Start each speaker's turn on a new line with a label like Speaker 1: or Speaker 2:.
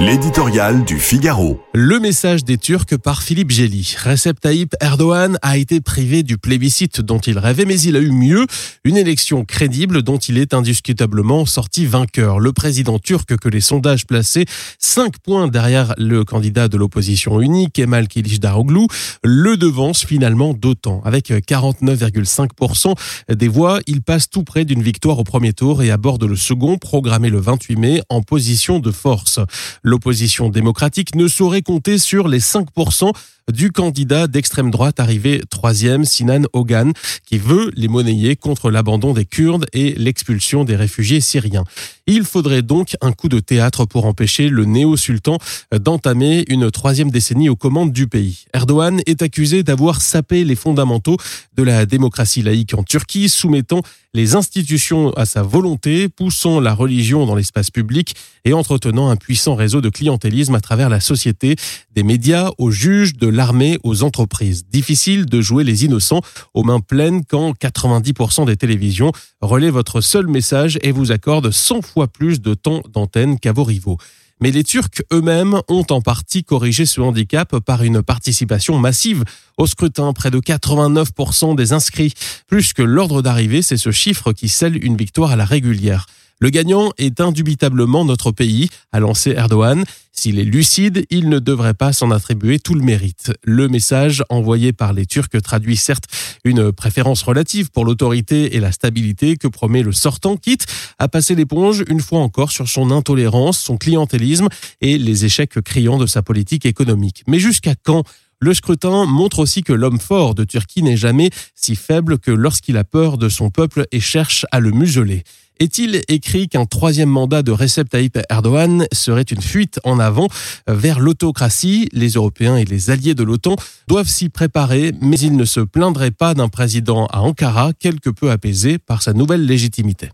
Speaker 1: L'éditorial du Figaro.
Speaker 2: Le message des Turcs par Philippe Gély. Recep Tayyip Erdogan a été privé du plébiscite dont il rêvait, mais il a eu mieux, une élection crédible dont il est indiscutablement sorti vainqueur. Le président turc que les sondages plaçaient 5 points derrière le candidat de l'opposition unique, Kemal Kılıçdaroğlu, le devance finalement d'autant. Avec 49,5% des voix, il passe tout près d'une victoire au premier tour et aborde le second, programmé le 28 mai, en position de force. L'opposition démocratique ne saurait compter sur les 5% du candidat d'extrême droite arrivé troisième, Sinan Ogan, qui veut les monnayer contre l'abandon des Kurdes et l'expulsion des réfugiés syriens. Il faudrait donc un coup de théâtre pour empêcher le néo-sultan d'entamer une troisième décennie aux commandes du pays. Erdogan est accusé d'avoir sapé les fondamentaux de la démocratie laïque en Turquie, soumettant les institutions à sa volonté, poussant la religion dans l'espace public et entretenant un puissant réseau de clientélisme à travers la société, des médias aux juges, de l'armée aux entreprises. Difficile de jouer les innocents aux mains pleines quand 90% des télévisions relaient votre seul message et vous accordent 100 fois plus de temps d'antenne qu'à vos rivaux. Mais les Turcs eux-mêmes ont en partie corrigé ce handicap par une participation massive au scrutin. Près de 89% des inscrits. Plus que l'ordre d'arrivée, c'est ce chiffre qui scelle une victoire à la régulière. Le gagnant est indubitablement notre pays, a lancé Erdogan. S'il est lucide, il ne devrait pas s'en attribuer tout le mérite. Le message envoyé par les Turcs traduit certes une préférence relative pour l'autorité et la stabilité que promet le sortant, quitte à passer l'éponge une fois encore sur son intolérance, son clientélisme et les échecs criants de sa politique économique. Mais jusqu'à quand? Le scrutin montre aussi que l'homme fort de Turquie n'est jamais si faible que lorsqu'il a peur de son peuple et cherche à le museler. Est-il écrit qu'un troisième mandat de Recep Tayyip Erdogan serait une fuite en avant vers l'autocratie? Les Européens et les alliés de l'OTAN doivent s'y préparer, mais ils ne se plaindraient pas d'un président à Ankara quelque peu apaisé par sa nouvelle légitimité.